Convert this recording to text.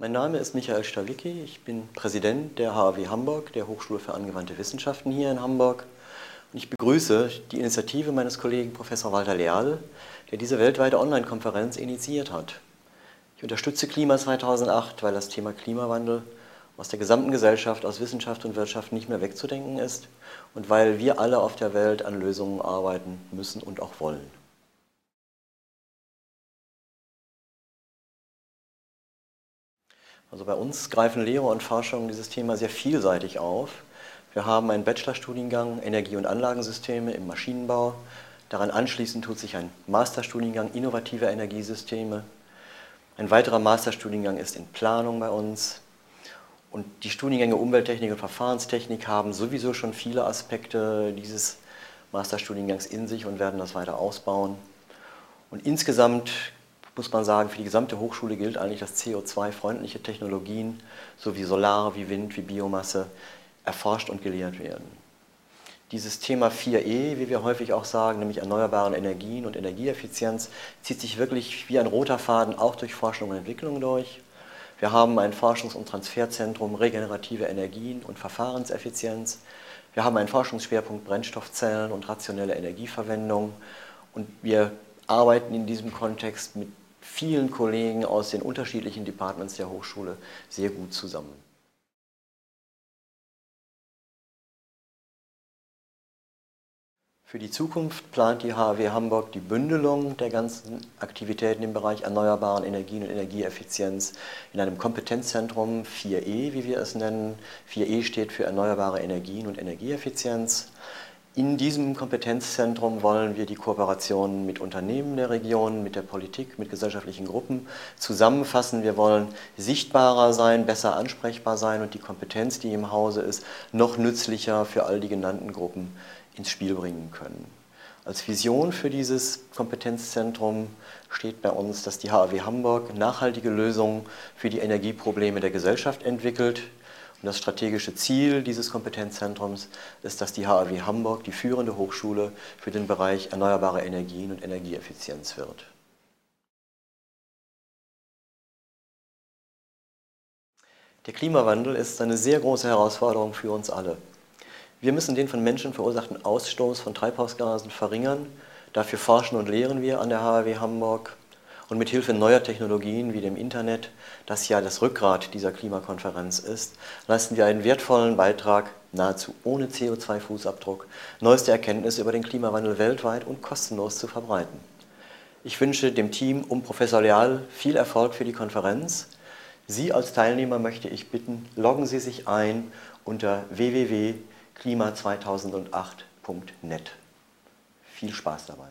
Mein Name ist Michael Stawicki, ich bin Präsident der HAW Hamburg, der Hochschule für angewandte Wissenschaften hier in Hamburg. Und ich begrüße die Initiative meines Kollegen Professor Walter Leal, der diese weltweite Online-Konferenz initiiert hat. Ich unterstütze Klima 2008, weil das Thema Klimawandel aus der gesamten Gesellschaft, aus Wissenschaft und Wirtschaft nicht mehr wegzudenken ist und weil wir alle auf der Welt an Lösungen arbeiten müssen und auch wollen. Also bei uns greifen Lehre und Forschung dieses Thema sehr vielseitig auf. Wir haben einen Bachelorstudiengang Energie- und Anlagensysteme im Maschinenbau. Daran anschließend tut sich ein Masterstudiengang Innovative Energiesysteme. Ein weiterer Masterstudiengang ist in Planung bei uns. Und die Studiengänge Umwelttechnik und Verfahrenstechnik haben sowieso schon viele Aspekte dieses Masterstudiengangs in sich und werden das weiter ausbauen. Und insgesamt muss man sagen, für die gesamte Hochschule gilt eigentlich, dass CO2-freundliche Technologien sowie Solar, wie Wind, wie Biomasse erforscht und gelehrt werden. Dieses Thema 4E, wie wir häufig auch sagen, nämlich erneuerbaren Energien und Energieeffizienz, zieht sich wirklich wie ein roter Faden auch durch Forschung und Entwicklung durch. Wir haben ein Forschungs- und Transferzentrum regenerative Energien und Verfahrenseffizienz. Wir haben einen Forschungsschwerpunkt Brennstoffzellen und rationelle Energieverwendung. Und wir arbeiten in diesem Kontext mit vielen Kollegen aus den unterschiedlichen Departments der Hochschule sehr gut zusammen. Für die Zukunft plant die HAW Hamburg die Bündelung der ganzen Aktivitäten im Bereich erneuerbaren Energien und Energieeffizienz in einem Kompetenzzentrum 4E, wie wir es nennen. 4E steht für erneuerbare Energien und Energieeffizienz. In diesem Kompetenzzentrum wollen wir die Kooperation mit Unternehmen der Region, mit der Politik, mit gesellschaftlichen Gruppen zusammenfassen. Wir wollen sichtbarer sein, besser ansprechbar sein und die Kompetenz, die im Hause ist, noch nützlicher für all die genannten Gruppen ins Spiel bringen können. Als Vision für dieses Kompetenzzentrum steht bei uns, dass die HAW Hamburg nachhaltige Lösungen für die Energieprobleme der Gesellschaft entwickelt, und das strategische Ziel dieses Kompetenzzentrums ist, dass die HAW Hamburg die führende Hochschule für den Bereich erneuerbare Energien und Energieeffizienz wird. Der Klimawandel ist eine sehr große Herausforderung für uns alle. Wir müssen den von Menschen verursachten Ausstoß von Treibhausgasen verringern. Dafür forschen und lehren wir an der HAW Hamburg. Und mit Hilfe neuer Technologien wie dem Internet, das ja das Rückgrat dieser Klimakonferenz ist, leisten wir einen wertvollen Beitrag, nahezu ohne CO2-Fußabdruck, neueste Erkenntnisse über den Klimawandel weltweit und kostenlos zu verbreiten. Ich wünsche dem Team um Professor Leal viel Erfolg für die Konferenz. Sie als Teilnehmer möchte ich bitten, loggen Sie sich ein unter www.klima2008.net. Viel Spaß dabei.